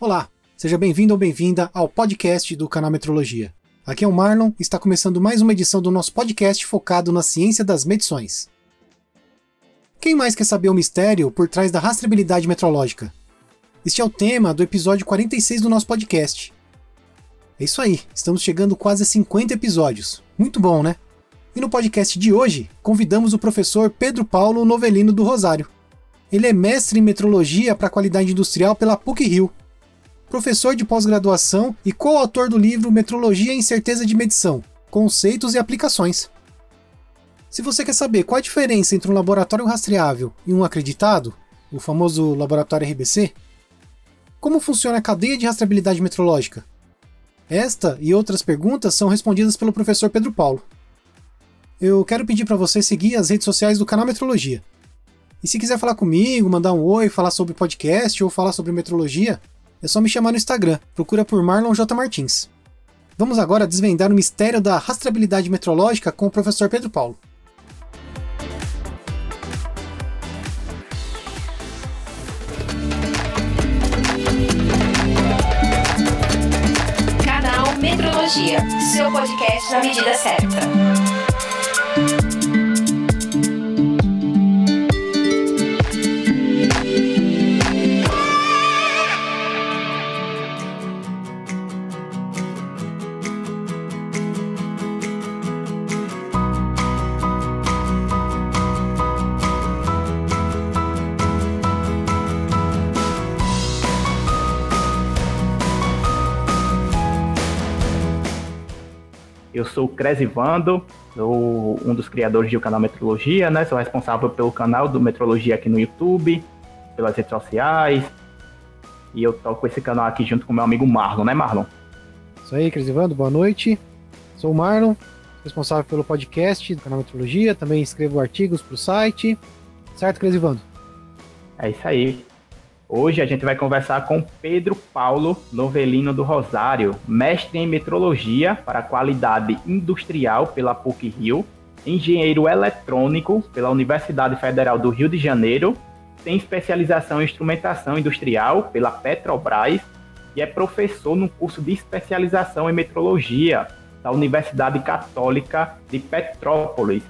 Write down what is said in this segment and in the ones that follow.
Olá, seja bem-vindo ou bem-vinda ao podcast do canal Metrologia. Aqui é o Marlon e está começando mais uma edição do nosso podcast focado na ciência das medições. Quem mais quer saber o mistério por trás da rastreabilidade metrológica? Este é o tema do episódio 46 do nosso podcast. É isso aí, estamos chegando quase a 50 episódios. Muito bom, né? E no podcast de hoje, convidamos o professor Pedro Paulo Novelino do Rosário. Ele é mestre em metrologia para qualidade industrial pela PUC-Rio, professor de pós-graduação e coautor do livro Metrologia e Incerteza de Medição: Conceitos e Aplicações. Se você quer saber qual a diferença entre um laboratório rastreável e um acreditado, o famoso laboratório RBC, como funciona a cadeia de rastreabilidade metrológica? Esta e outras perguntas são respondidas pelo professor Pedro Paulo. Eu quero pedir para você seguir as redes sociais do canal Metrologia. E se quiser falar comigo, mandar um oi, falar sobre podcast ou falar sobre metrologia, é só me chamar no Instagram, procura por Marlon J. Martins. Vamos agora desvendar o mistério da rastreabilidade metrológica com o professor Pedro Paulo. Canal Metrologia, seu podcast na medida certa. Eu sou o Cresivando, sou um dos criadores do canal Metrologia, né? Sou responsável pelo canal do Metrologia aqui no YouTube, pelas redes sociais. E eu toco esse canal aqui junto com meu amigo Marlon, né, Marlon? Isso aí, Cresivando, boa noite. Sou o Marlon, responsável pelo podcast do canal Metrologia, também escrevo artigos para o site. Certo, Cresivando? É isso aí. Hoje a gente vai conversar com Pedro Paulo Novelino do Rosário, mestre em metrologia para qualidade industrial pela PUC Rio, engenheiro eletrônico pela Universidade Federal do Rio de Janeiro, tem especialização em instrumentação industrial pela Petrobras e é professor no curso de especialização em metrologia da Universidade Católica de Petrópolis,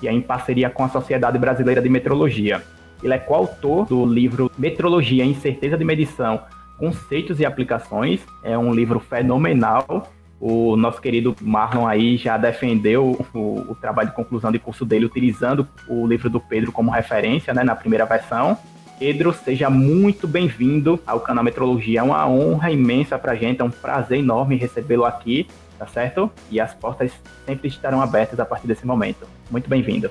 que é em parceria com a Sociedade Brasileira de Metrologia. Ele é coautor do livro Metrologia Incerteza de Medição, Conceitos e Aplicações. É um livro fenomenal. O nosso querido Marlon aí já defendeu o, o, trabalho de conclusão de curso dele utilizando o livro do Pedro como referência, né, na primeira versão. Pedro, seja muito bem-vindo ao canal Metrologia. É uma honra imensa para a gente, é um prazer enorme recebê-lo aqui, tá certo? E as portas sempre estarão abertas a partir desse momento. Muito bem-vindo.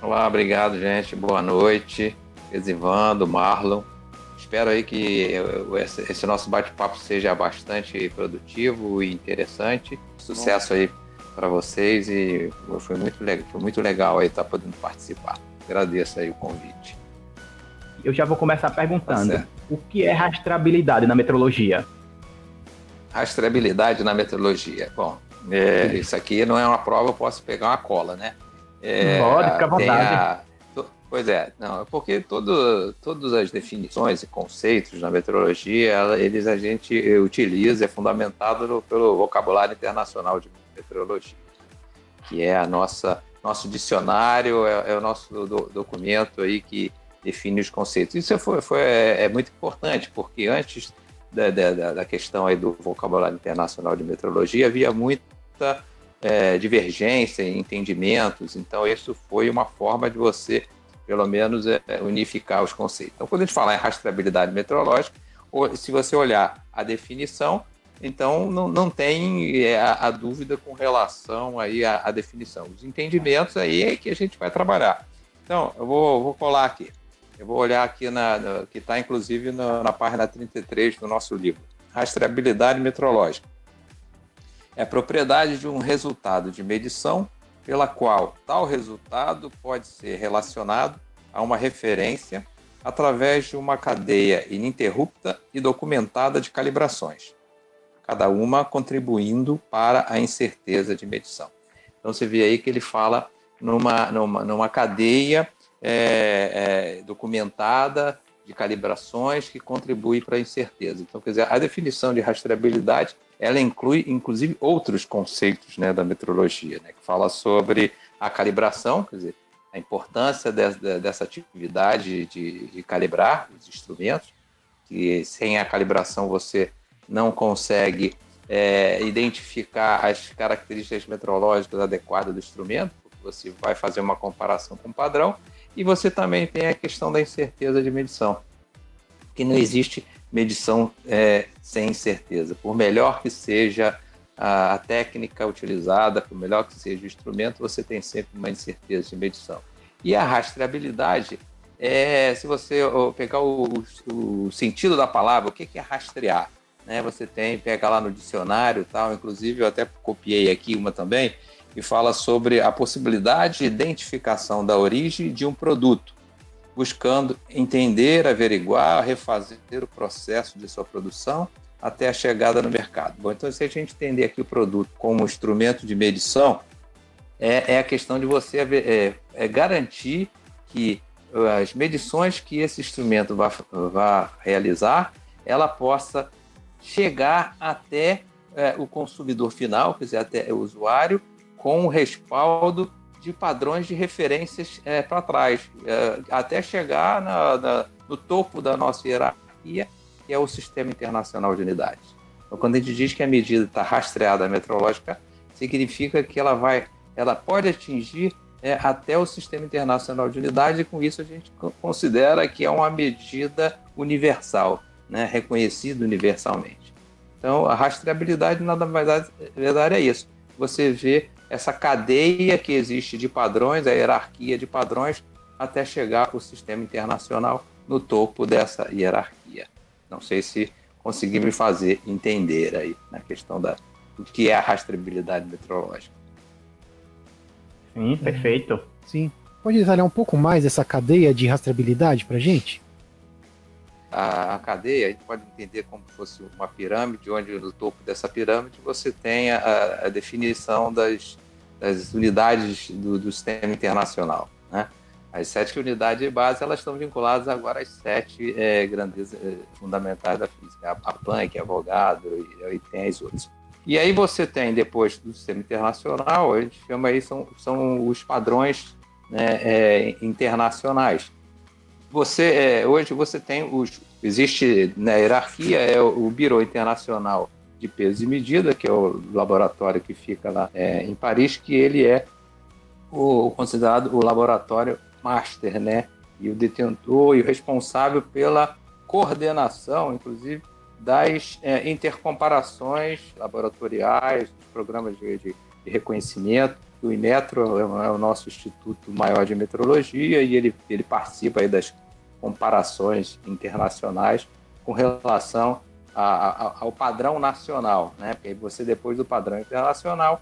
Olá, obrigado, gente. Boa noite. Exivando, Marlon. Espero aí que esse nosso bate-papo seja bastante produtivo e interessante. Sucesso aí para vocês e foi muito, legal, foi muito legal aí estar podendo participar. Agradeço aí o convite. Eu já vou começar perguntando: tá o que é rastreabilidade na metrologia? Rastreabilidade na metrologia. Bom, é, isso aqui não é uma prova, eu posso pegar uma cola, né? É, Pode, fica à vontade. A, pois é, não, é porque todo, todas as definições e conceitos na meteorologia, eles a gente utiliza, é fundamentado no, pelo vocabulário internacional de meteorologia, que é a nossa nosso dicionário, é, é o nosso do, documento aí que define os conceitos. Isso foi, foi é, é muito importante, porque antes da, da, da questão aí do vocabulário internacional de meteorologia, havia muita é, divergência em entendimentos. Então, isso foi uma forma de você, pelo menos, é, unificar os conceitos. Então, quando a gente fala em rastreabilidade meteorológica, se você olhar a definição, então não, não tem é, a, a, dúvida com relação aí à, à, definição. Os entendimentos aí é que a gente vai trabalhar. Então, eu vou, vou colar aqui. Eu vou olhar aqui na, na que está inclusive na, na página 33 do nosso livro. Rastreabilidade meteorológica é propriedade de um resultado de medição pela qual tal resultado pode ser relacionado a uma referência através de uma cadeia ininterrupta e documentada de calibrações, cada uma contribuindo para a incerteza de medição. Então você vê aí que ele fala numa, numa, numa cadeia é, é, documentada de calibrações que contribuem para a incerteza. Então, quer dizer, a definição de rastreabilidade ela inclui, inclusive, outros conceitos né, da metrologia, né, que fala sobre a calibração, quer dizer, a importância de, dessa atividade de, de, calibrar os instrumentos, que sem a calibração você não consegue é, identificar as características metrológicas adequadas do instrumento, porque você vai fazer uma comparação com o padrão, e você também tem a questão da incerteza de medição, que não existe medição é, sem incerteza. Por melhor que seja a, a, técnica utilizada, por melhor que seja o instrumento, você tem sempre uma incerteza de medição. E a rastreabilidade é, se você pegar o, o, sentido da palavra, o que é rastrear? Né? Você tem, pega lá no dicionário tal, inclusive eu até copiei aqui uma também, que fala sobre a possibilidade de identificação da origem de um produto buscando entender, averiguar, refazer o processo de sua produção até a chegada no mercado. Bom, então se a gente entender aqui o produto como instrumento de medição, é, é a questão de você é, é garantir que as medições que esse instrumento vai, vai realizar, ela possa chegar até é, o consumidor final, quer dizer, até o usuário, com o respaldo de padrões de referências é, para trás, é, até chegar na, na, no topo da nossa hierarquia, que é o Sistema Internacional de Unidades. Então, quando a gente diz que a medida está rastreada metrológica, significa que ela vai, ela pode atingir é, até o Sistema Internacional de Unidades, e com isso a gente considera que é uma medida universal, né, reconhecida universalmente. Então, a rastreabilidade, nada mais verdade é isso. Você vê essa cadeia que existe de padrões, a hierarquia de padrões, até chegar o sistema internacional no topo dessa hierarquia. Não sei se consegui me fazer entender aí na questão da, do que é a rastreabilidade meteorológica. Sim, perfeito. Sim. Pode detalhar um pouco mais essa cadeia de rastreabilidade para gente? A, a, cadeia, a gente pode entender como se fosse uma pirâmide, onde no topo dessa pirâmide você tem a, a definição das, das unidades do, do, sistema internacional. Né? As sete unidades de base elas estão vinculadas agora às sete é, grandezas é, fundamentais da física, a, Planck, a Avogadro e, e tem as outras. E aí você tem, depois do sistema internacional, a gente chama aí, são, são os padrões né, é, internacionais você é, hoje você tem os existe na hierarquia é o, Biro Internacional de Peso e Medida, que é o laboratório que fica lá é, em Paris, que ele é o, considerado o laboratório master, né? E o detentor e o responsável pela coordenação, inclusive, das é, intercomparações laboratoriais, dos programas de, de reconhecimento. O Inmetro é, é o nosso instituto maior de metrologia e ele, ele participa aí das comparações internacionais com relação a, a, ao padrão nacional, né? Porque você depois do padrão internacional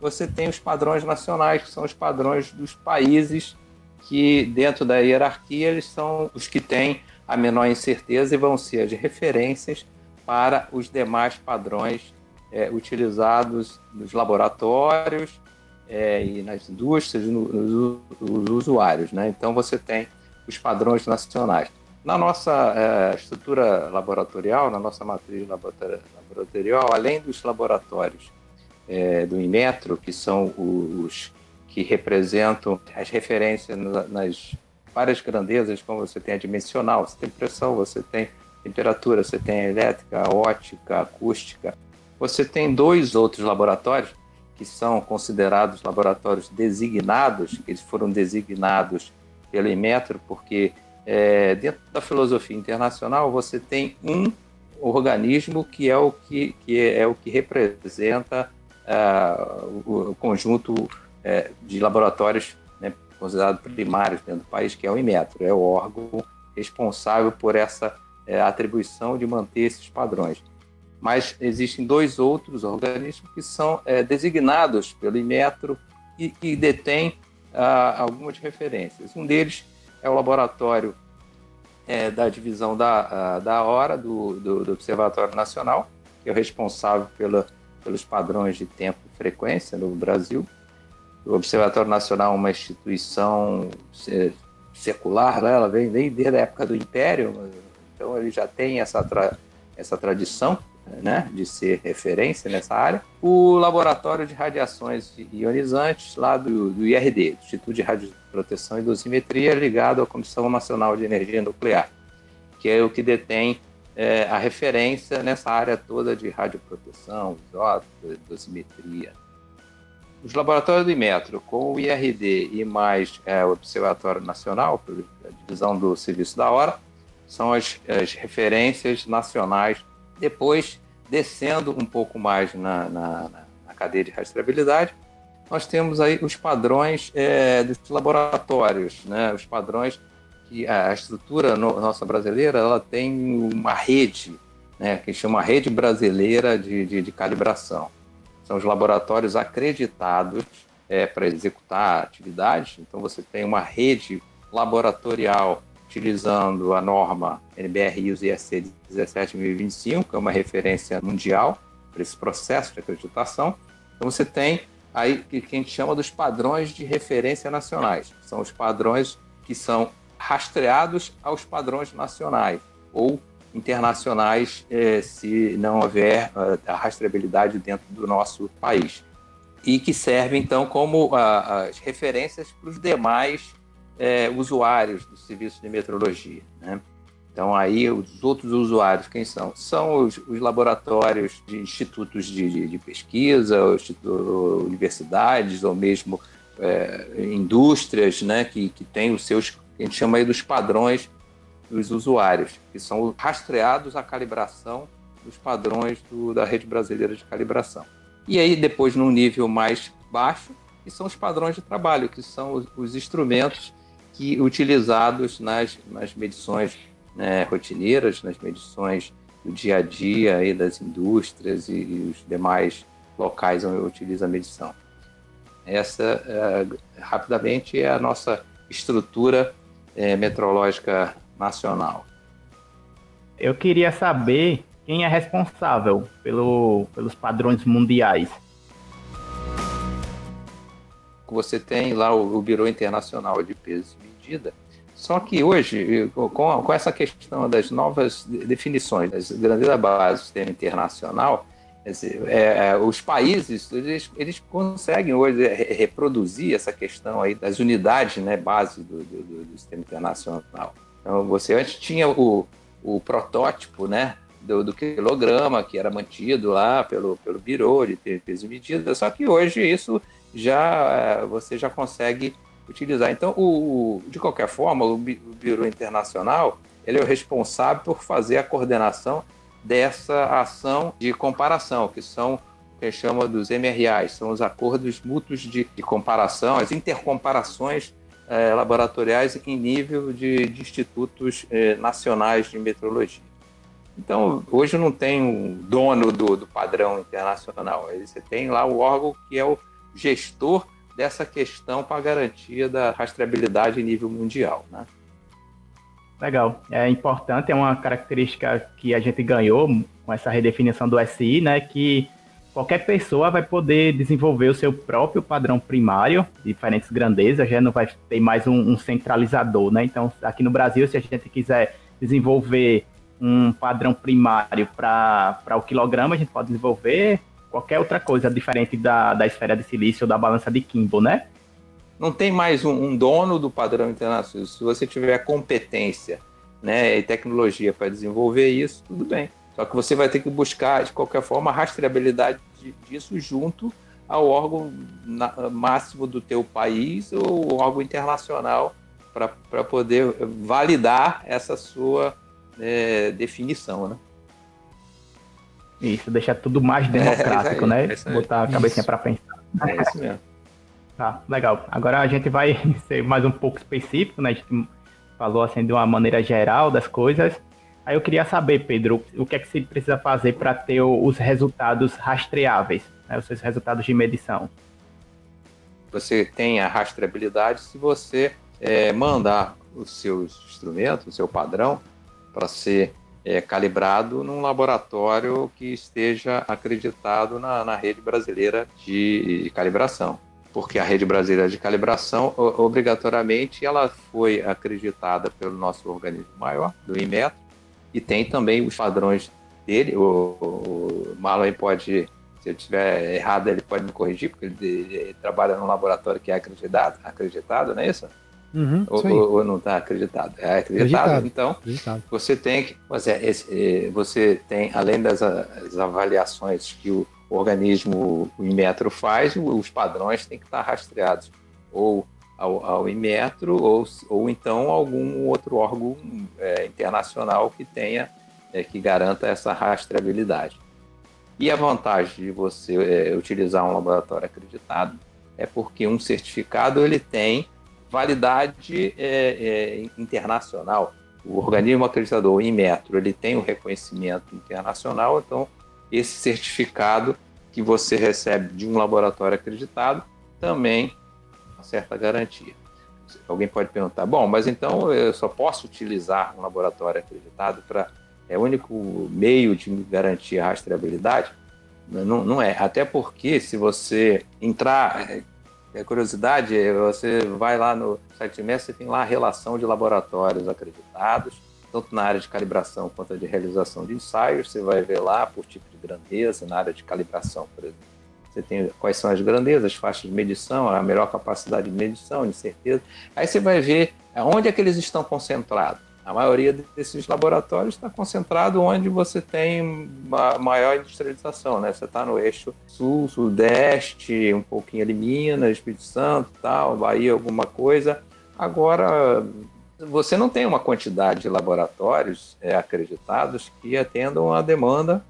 você tem os padrões nacionais que são os padrões dos países que dentro da hierarquia eles são os que têm a menor incerteza e vão ser as referências para os demais padrões é, utilizados nos laboratórios é, e nas indústrias, nos no, no, usuários. Né? Então, você tem os padrões nacionais. Na nossa é, estrutura laboratorial, na nossa matriz laboratorial, além dos laboratórios é, do Inmetro, que são os que representam as referências nas várias grandezas, como você tem a dimensional, você tem pressão, você tem temperatura, você tem elétrica, ótica, acústica. Você tem dois outros laboratórios que são considerados laboratórios designados, eles foram designados pelo Inmetro, porque é, dentro da filosofia internacional você tem um organismo que é o que, que é, o que representa uh, o, o, conjunto uh, de laboratórios né, considerados primários dentro do país, que é o Inmetro, é o órgão responsável por essa uh, atribuição de manter esses padrões mas existem dois outros organismos que são é, designados pelo Inmetro e que detêm ah, algumas referências. Um deles é o laboratório é, da divisão da, da hora do, do, do, Observatório Nacional, que é o responsável pela, pelos padrões de tempo e frequência no Brasil. O Observatório Nacional é uma instituição é, secular, né? ela vem, vem desde a época do Império, então ele já tem essa, tra essa tradição né, de ser referência nessa área. O Laboratório de Radiações Ionizantes, lá do, do IRD, Instituto de Radioproteção e Dosimetria, ligado à Comissão Nacional de Energia Nuclear, que é o que detém é, a referência nessa área toda de radioproteção, isótopos, dosimetria. Os laboratórios do Imetro, com o IRD e mais é, o Observatório Nacional, a divisão do Serviço da Hora, são as, as referências nacionais. Depois, descendo um pouco mais na, na, na, cadeia de rastreabilidade, nós temos aí os padrões é, dos laboratórios, né? os padrões que a estrutura no, nossa brasileira ela tem uma rede, né, que chama Rede Brasileira de, de, de Calibração. São os laboratórios acreditados é, para executar atividades. Então, você tem uma rede laboratorial utilizando a norma NBR ISC 17025, que é uma referência mundial para esse processo de acreditação. Então, você tem aí que a gente chama dos padrões de referência nacionais. São os padrões que são rastreados aos padrões nacionais ou internacionais eh, se não houver uh, a rastreabilidade dentro do nosso país. E que servem, então, como uh, as referências para os demais eh, usuários do serviço de metrologia. Né? Então, aí, os outros usuários, quem são? São os, os laboratórios de institutos de, de, de pesquisa, universidades, ou mesmo eh, indústrias né, que, que têm os seus a gente chama aí dos padrões dos usuários, que são rastreados à calibração dos padrões do, da rede brasileira de calibração. E aí, depois, num nível mais baixo, que são os padrões de trabalho, que são os, os instrumentos que utilizados nas, nas medições né, rotineiras, nas medições do dia a dia aí das indústrias e, e os demais locais onde utiliza a medição. Essa, é, rapidamente, é a nossa estrutura é, meteorológica nacional. Eu queria saber quem é responsável pelo, pelos padrões mundiais. Você tem lá o, o Biro Internacional de Peso e Medida, só que hoje, com, com essa questão das novas definições das grandezas bases do sistema internacional, é, é, os países eles, eles conseguem hoje reproduzir essa questão aí das unidades né, base do, do, do sistema internacional. Então, você antes tinha o, o protótipo né, do, do, quilograma, que era mantido lá pelo, pelo Biro de peso e medida, só que hoje isso já é, você já consegue utilizar. Então, o, de qualquer forma, o Biro Internacional ele é o responsável por fazer a coordenação dessa ação de comparação, que são o que chama dos MRAs, são os acordos mútuos de, de comparação, as intercomparações eh, laboratoriais em nível de, de institutos eh, nacionais de metrologia. Então, hoje não tem um dono do, do padrão internacional, você tem lá o órgão que é o gestor dessa questão para garantia da rastreabilidade em nível mundial. Né? Legal. É importante, é uma característica que a gente ganhou com essa redefinição do SI, né? Que qualquer pessoa vai poder desenvolver o seu próprio padrão primário, diferentes grandezas, já não vai ter mais um, um centralizador, né? Então, aqui no Brasil, se a gente quiser desenvolver um padrão primário para o quilograma, a gente pode desenvolver qualquer outra coisa diferente da, da esfera de silício ou da balança de Kimball, né? não tem mais um, um, dono do padrão internacional. Se você tiver competência né, e tecnologia para desenvolver isso, tudo bem. Só que você vai ter que buscar, de qualquer forma, a rastreabilidade disso junto ao órgão máximo do teu país ou órgão internacional para poder validar essa sua é, definição, né? Isso, deixar tudo mais democrático, é, aí, né? Botar a cabecinha para pensar. É isso mesmo. Tá, legal. Agora a gente vai ser mais um pouco específico, né? A gente falou assim de uma maneira geral das coisas. Aí eu queria saber, Pedro, o que é que se precisa fazer para ter os resultados rastreáveis, né, os seus resultados de medição? Você tem a rastreabilidade se você é, mandar os seus instrumentos, o seu padrão, para ser é, calibrado num laboratório que esteja acreditado na, na rede brasileira de calibração. porque a rede brasileira de calibração, obrigatoriamente, ela foi acreditada pelo nosso organismo maior, do Inmetro, e tem também os padrões dele. O, o Marlon pode, se eu estiver errado, ele pode me corrigir, porque ele, ele, trabalha num laboratório que é acreditado, acreditado não é isso? Uhum, ou, ou, ou, não está acreditado? É acreditado. acreditado. Então, acreditado. você tem que. Você, esse, você tem, além das avaliações que o o organismo, o Inmetro faz, os padrões têm que estar rastreados ou ao, ao Inmetro ou, ou então algum outro órgão é, internacional que tenha, é, que garanta essa rastreabilidade. E a vantagem de você é, utilizar um laboratório acreditado é porque um certificado ele tem validade é, é, internacional. O organismo acreditador, o Inmetro, ele tem o um reconhecimento internacional, então esse certificado que você recebe de um laboratório acreditado também uma certa garantia. Alguém pode perguntar, bom, mas então eu só posso utilizar um laboratório acreditado para é o único meio de garantir a rastreabilidade? Não, não é. Até porque se você entrar, é, curiosidade, você vai lá no site MES, você tem lá a relação de laboratórios acreditados, tanto na área de calibração quanto de realização de ensaios. Você vai ver lá por tipo de grandeza, na área de calibração, por exemplo. Você tem quais são as grandezas, as faixas de medição, a melhor capacidade de medição, de certeza. Aí você vai ver onde é que eles estão concentrados. A maioria desses laboratórios está concentrado onde você tem maior industrialização, né? Você está no eixo sul, sudeste, um pouquinho ali Minas, Espírito Santo, tal, Bahia, alguma coisa. Agora, você não tem uma quantidade de laboratórios é, acreditados que atendam a demanda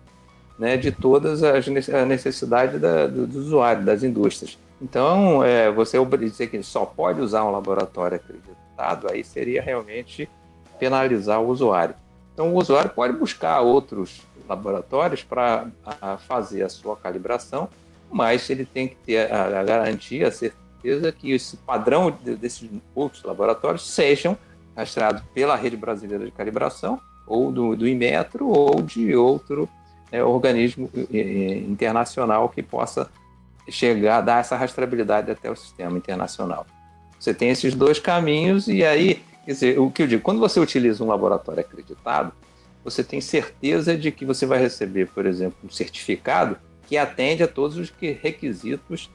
né, de todas as necessidades da, do, do, usuário, das indústrias. Então, é, você dizer que só pode usar um laboratório acreditado, aí seria realmente penalizar o usuário. Então, o usuário pode buscar outros laboratórios para fazer a sua calibração, mas ele tem que ter a, a garantia, a certeza que esse padrão desses outros laboratórios sejam rastreado pela Rede Brasileira de Calibração, ou do, do Inmetro, ou de outro é, organismo internacional que possa chegar, dar essa rastreabilidade até o sistema internacional. Você tem esses dois caminhos, e aí, quer dizer, o que eu digo, quando você utiliza um laboratório acreditado, você tem certeza de que você vai receber, por exemplo, um certificado que atende a todos os requisitos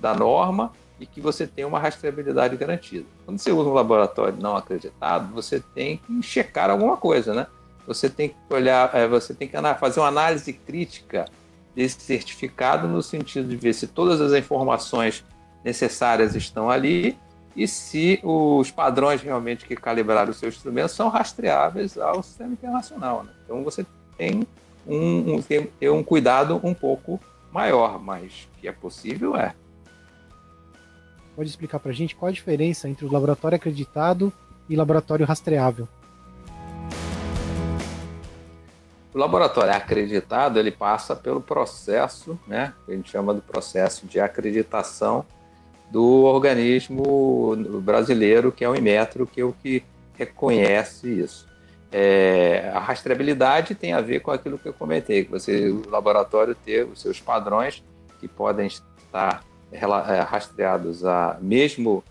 da norma e que você tem uma rastreabilidade garantida. Quando você usa um laboratório não acreditado, você tem que checar alguma coisa, né? Você tem que olhar, é, você tem que fazer uma análise crítica desse certificado no sentido de ver se todas as informações necessárias estão ali e se os padrões realmente que calibraram o seu instrumento são rastreáveis ao sistema internacional. Né? Então você tem um, um, ter um cuidado um pouco maior, mas que é possível é pode explicar para a gente qual a diferença entre o laboratório acreditado e laboratório rastreável? O laboratório acreditado ele passa pelo processo, né, que a gente chama do processo de acreditação do organismo brasileiro, que é o Inmetro, que é o que reconhece isso. É, a rastreabilidade tem a ver com aquilo que eu comentei, que você, o laboratório ter os seus padrões que podem estar é, rastreados a mesmo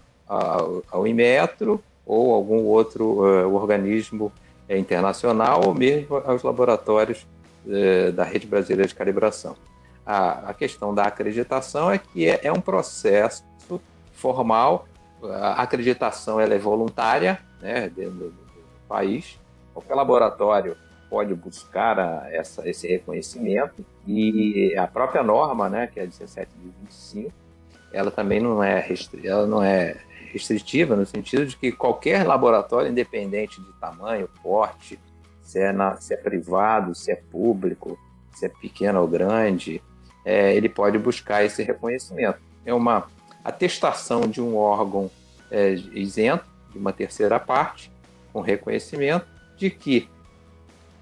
ao Inmetro ou algum outro uh, organismo uh, internacional ou mesmo aos laboratórios uh, da rede brasileira de calibração. A, a questão da acreditação é que é, é, um processo formal, a acreditação ela é voluntária né, dentro do, país. Qualquer laboratório pode buscar a, essa, esse reconhecimento e a própria norma, né, que é a 17.25, ela também não é, ela não é restritiva no sentido de que qualquer laboratório, independente de tamanho, porte, se é, na, se é privado, se é público, se é pequeno ou grande, é, ele pode buscar esse reconhecimento. É uma atestação de um órgão é, isento, de uma terceira parte, com reconhecimento de que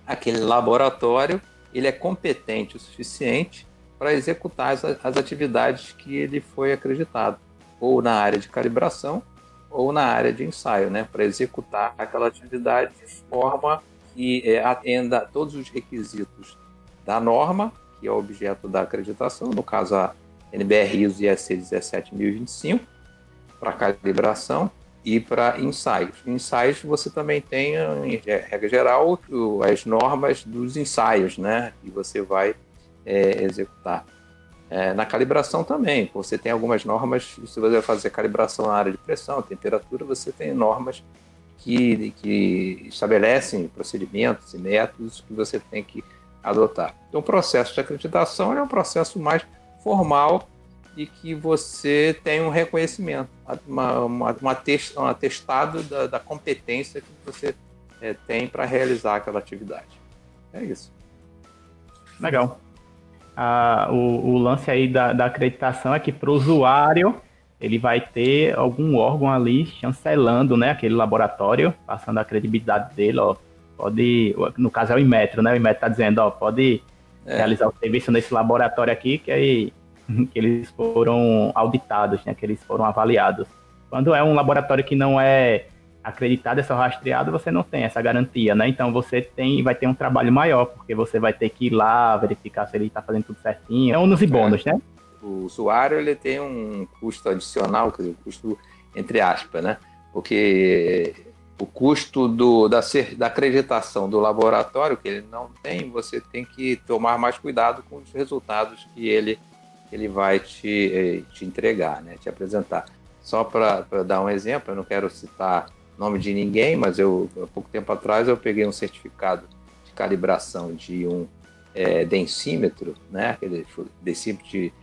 aquele laboratório ele é competente o suficiente para executar as, as atividades que ele foi acreditado, ou na área de calibração ou na área de ensaio, né, para executar aquela atividade de forma que é, atenda todos os requisitos da norma, que é objeto da acreditação, no caso a, NBR ISO IEC 17025 para calibração e para ensaios. Ensaios você também tem, em regra geral, as normas dos ensaios, né? E você vai é, executar. É, na calibração também, você tem algumas normas, se você vai fazer calibração na área de pressão, temperatura, você tem normas que, que estabelecem procedimentos e métodos que você tem que adotar. Então, o processo de acreditação é um processo mais formal e que você tem um reconhecimento, uma, uma, uma test, um atestado da, da, competência que você é, tem para realizar aquela atividade. É isso. Legal. Ah, o, o, lance aí da, da acreditação é que para o usuário ele vai ter algum órgão ali chancelando né, aquele laboratório, passando a credibilidade dele, ó, pode, no caso é o Inmetro, né? O Inmetro está dizendo, ó, pode é. realizar o serviço nesse laboratório aqui, que aí que eles foram auditados, né, que eles foram avaliados. Quando é um laboratório que não é acreditado, é só rastreado, você não tem essa garantia, né? Então você tem, vai ter um trabalho maior, porque você vai ter que ir lá verificar se ele está fazendo tudo certinho. É ônus e bônus, é. né? O usuário ele tem um custo adicional, quer dizer, um custo entre aspas, né? Porque o custo do, da, da acreditação do laboratório que ele não tem, você tem que tomar mais cuidado com os resultados que ele ele vai te, eh, te entregar, né, te apresentar. Só para dar um exemplo, eu não quero citar nome de ninguém, mas eu há pouco tempo atrás eu peguei um certificado de calibração de um é, densímetro, né, aquele densímetro de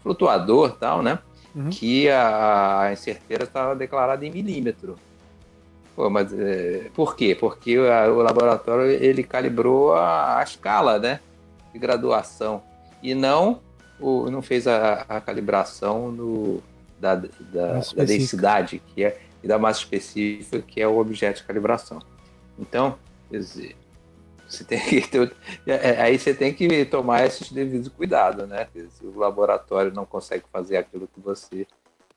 flutuador tal, né, uhum. que a, a incerteira estava declarada em milímetro. Pô, mas é, por quê? Porque a, o laboratório ele calibrou a, a escala, né, de graduação e não o, não fez a, a calibração no, da, da, da, densidade que é, e da massa específica, que é o objeto de calibração. Então, quer dizer, você tem que ter, é, é, aí você tem que tomar esses devidos cuidados, né? Se o laboratório não consegue fazer aquilo que você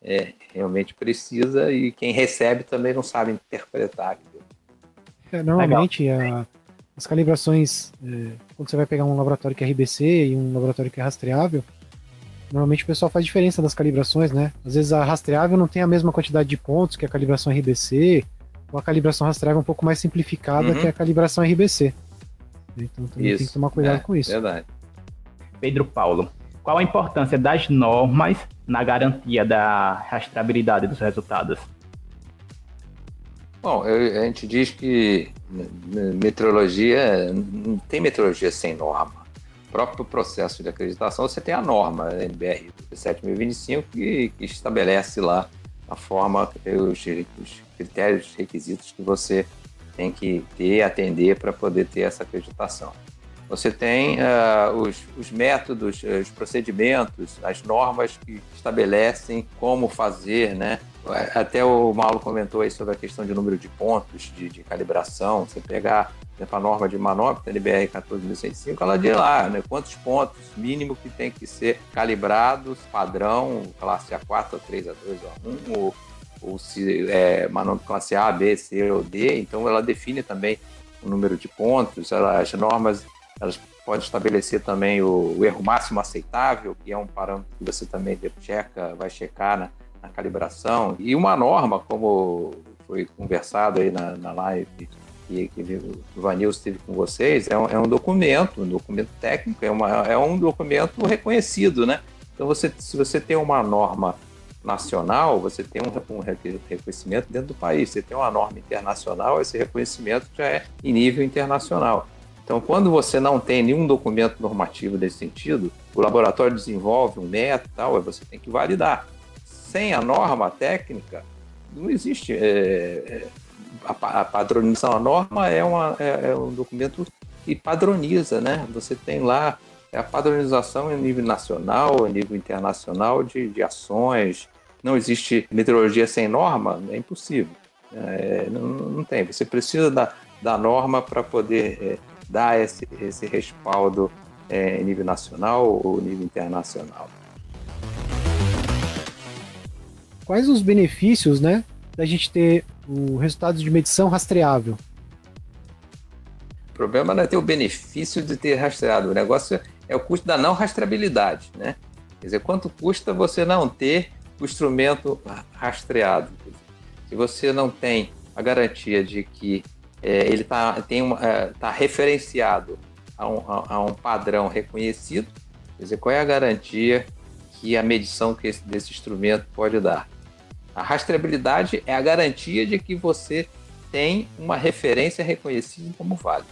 é, realmente precisa e quem recebe também não sabe interpretar. É, normalmente a, as calibrações, é, quando você vai pegar um laboratório que é RBC e um laboratório que é rastreável, Normalmente o pessoal faz diferença das calibrações, né? Às vezes a rastreável não tem a mesma quantidade de pontos que a calibração RBC, ou a calibração rastreável é um pouco mais simplificada uhum. que a calibração RBC. Então também isso. tem que tomar cuidado é, com isso. Verdade. Pedro Paulo, qual a importância das normas na garantia da rastreabilidade dos resultados? Bom, eu, a gente diz que metrologia, não tem metrologia sem norma próprio processo de acreditação, você tem a norma a NBR 7025 que, que estabelece lá a forma, os, os critérios, os requisitos que você tem que ter, atender para poder ter essa acreditação. Você tem uh, os, os, métodos, os procedimentos, as normas que estabelecem como fazer, né? Até o Paulo comentou aí sobre a questão de número de pontos de, de calibração. Você pegar a norma de manobra, a NBR 14105, ela diz lá né, quantos pontos mínimo que tem que ser calibrados, padrão, classe A4, A3, A2, A1, ou, ou se é manobra classe A, B, C ou D. Então, ela define também o número de pontos, ela, as normas elas podem estabelecer também o, o, erro máximo aceitável, que é um parâmetro que você também checa, vai checar na, na calibração. E uma norma, como foi conversado aí na, na live que, que o Vanil esteve com vocês, é um, é um, documento, um documento técnico, é, uma, é um documento reconhecido, né? Então, você, se você tem uma norma nacional, você tem um, um reconhecimento dentro do país. Você tem uma norma internacional, esse reconhecimento já é em nível internacional. Então, quando você não tem nenhum documento normativo desse sentido, o laboratório desenvolve um método tal, você tem que validar. Sem a norma técnica, não existe é, é a, padronização, a norma é, uma, é, é, um documento que padroniza, né? Você tem lá a padronização em nível nacional, em nível internacional de, de ações. Não existe meteorologia sem norma, é impossível. É, não, não, tem. Você precisa da, da norma para poder é, dar esse, esse respaldo é, em nível nacional ou nível internacional. Quais os benefícios, né, da gente ter o resultado de medição rastreável. O problema não é ter o benefício de ter rastreado, o negócio é o custo da não rastreabilidade, né? Quer dizer, quanto custa você não ter o instrumento rastreado? Se você não tem a garantia de que é, ele está é, tá referenciado a um, a, um, padrão reconhecido, quer dizer, qual é a garantia que a medição que esse, desse instrumento pode dar? A rastreabilidade é a garantia de que você tem uma referência reconhecida como válida.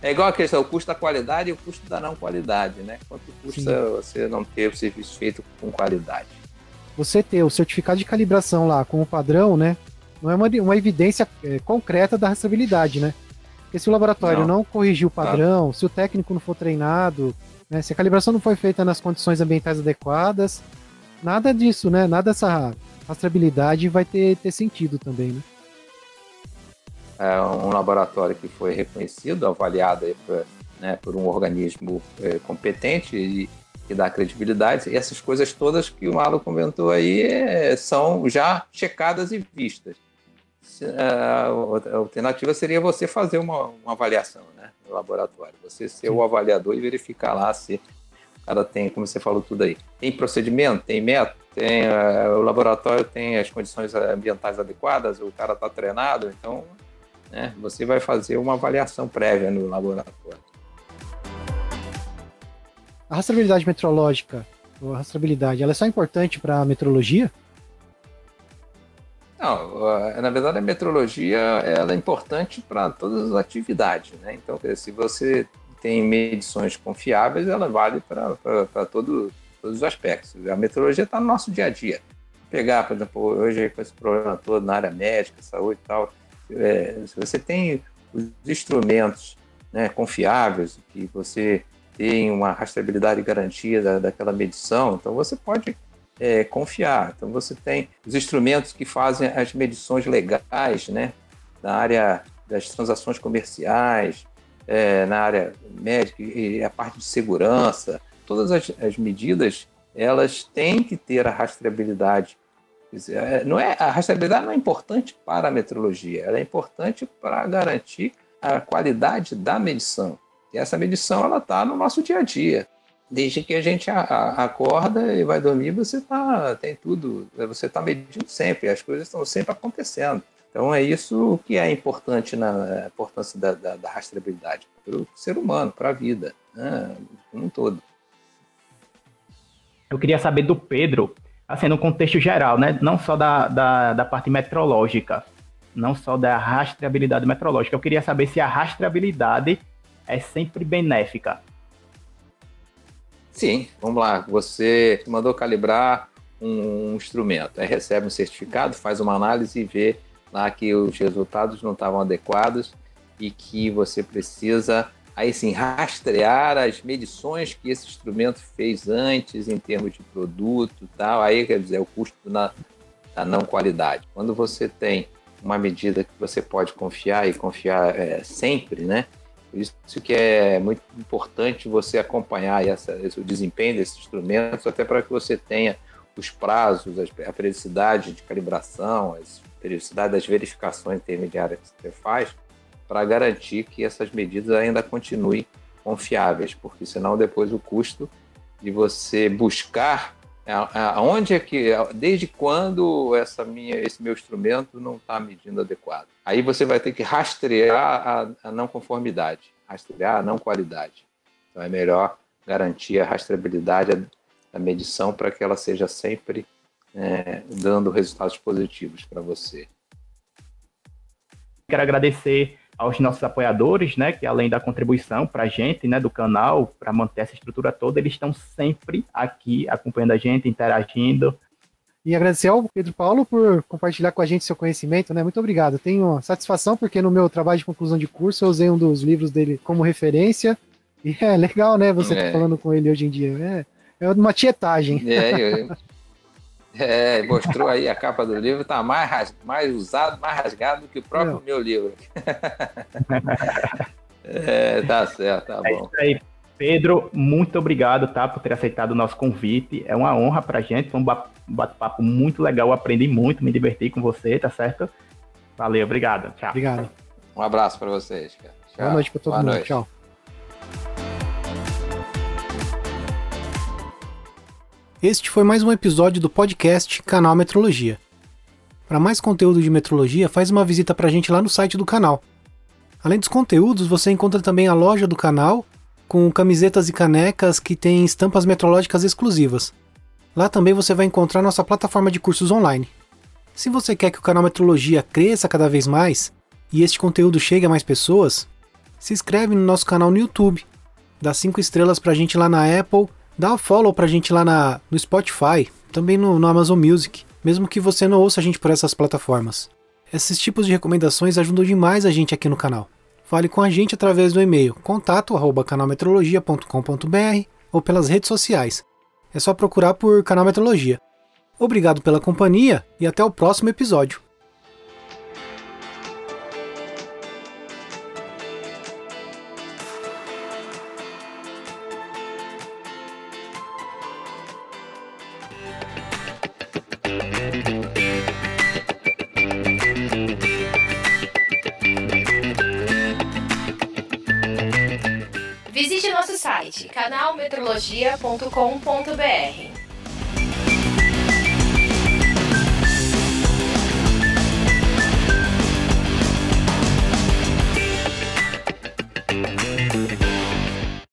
É igual a questão, o custo da qualidade e o custo da não qualidade, né? Quanto custa Sim. você não ter o serviço feito com qualidade? Você ter o certificado de calibração lá como padrão, né? Não é uma, uma evidência é, concreta da rastreabilidade, né? Porque se o laboratório não, não corrigir o padrão, se o técnico não for treinado, né? se a calibração não foi feita nas condições ambientais adequadas, nada disso, né? Nada dessa rastreabilidade vai ter, ter sentido também, né? é um laboratório que foi reconhecido, avaliado por, né, por um organismo é, competente e que dá credibilidade. E essas coisas todas que o Marlon comentou aí é, são já checadas e vistas. É, a alternativa seria você fazer uma, uma avaliação né, no laboratório, você ser o avaliador e verificar lá se o cara tem, como você falou tudo aí, tem procedimento, tem método, tem, uh, o laboratório tem as condições ambientais adequadas, o cara está treinado, então né, você vai fazer uma avaliação prévia no laboratório. A rastreabilidade metrológica, ou a rastreabilidade, ela é só importante para a metrologia? Não, na verdade a metrologia ela é importante para todas as atividades, né? Então, se você tem medições confiáveis, ela vale para todo, todos os aspectos. A metrologia está no nosso dia a dia. Pegar, por exemplo, hoje com esse problema todo na área médica, saúde e tal, é, se você tem os instrumentos né, confiáveis, que você tem uma rastreabilidade garantida daquela medição, então você pode é, confiar. Então você tem os instrumentos que fazem as medições legais, né, na área das transações comerciais, é, na área médica e a parte de segurança, todas as, as medidas elas têm que ter a rastreabilidade é, não é, a rastreabilidade não é importante para a metrologia, ela é importante para garantir a qualidade da medição. E essa medição ela está no nosso dia a dia. Desde que a gente a, a, acorda e vai dormir, você tá, tem tudo, você está medindo sempre, as coisas estão sempre acontecendo. Então é isso que é importante na importância da, da, da rastreabilidade para o ser humano, para a vida, né, como um todo. Eu queria saber do Pedro assim, no contexto geral, né? Não só da, da, da parte metrológica, não só da rastreabilidade metrológica. Eu queria saber se a rastreabilidade é sempre benéfica. Sim, vamos lá. Você mandou calibrar um, um instrumento, aí recebe um certificado, faz uma análise e vê lá que os resultados não estavam adequados e que você precisa aí sim rastrear as medições que esse instrumento fez antes em termos de produto tal. Aí quer dizer o custo na, da não qualidade. Quando você tem uma medida que você pode confiar e confiar é, sempre né isso que é muito importante você acompanhar essa, esse, o desempenho desses instrumentos até para que você tenha os prazos a periodicidade de calibração a periodicidade das verificações intermediárias que você faz para garantir que essas medidas ainda continuem confiáveis, porque senão depois o custo de você buscar aonde é que desde quando essa minha esse meu instrumento não está medindo adequado? Aí você vai ter que rastrear a, a, não conformidade rastrear a não qualidade. Então é melhor garantir a rastreabilidade da medição para que ela seja sempre é, dando resultados positivos para você. Quero agradecer aos nossos apoiadores, né, que além da contribuição para a gente, né, do canal, para manter essa estrutura toda, eles estão sempre aqui acompanhando a gente, interagindo. E agradecer ao Pedro Paulo por compartilhar com a gente seu conhecimento, né? Muito obrigado. Tenho satisfação porque no meu trabalho de conclusão de curso eu usei um dos livros dele como referência. E é legal, né? Você é. tá falando com ele hoje em dia. É, é uma tietagem. É, eu, é, mostrou aí a capa do livro, está mais, mais usado, mais rasgado do que o próprio meu livro. é, tá certo, tá é bom. É aí. Pedro, muito obrigado, tá, por ter aceitado o nosso convite. É uma honra pra gente, foi um bate-papo muito legal, aprendi muito, me diverti com você, tá certo? Valeu, obrigado. Tchau. Obrigado. Um abraço para vocês. Cara. Tchau. Boa noite para todo Boa mundo. Noite. Tchau. Este foi mais um episódio do podcast Canal Metrologia. Para mais conteúdo de metrologia, faz uma visita para a gente lá no site do canal. Além dos conteúdos, você encontra também a loja do canal com camisetas e canecas que tem estampas metrológicas exclusivas. Lá também você vai encontrar nossa plataforma de cursos online. Se você quer que o canal Metrologia cresça cada vez mais e este conteúdo chegue a mais pessoas, se inscreve no nosso canal no YouTube, dá 5 estrelas pra gente lá na Apple, dá um follow pra gente lá na, no Spotify, também no, no Amazon Music, mesmo que você não ouça a gente por essas plataformas. Esses tipos de recomendações ajudam demais a gente aqui no canal. Fale com a gente através do e-mail contato@canalmetrologia.com.br ou pelas redes sociais. É só procurar por Canal Metrologia. Obrigado pela companhia e até o próximo episódio. Canalmetrologia.com.br.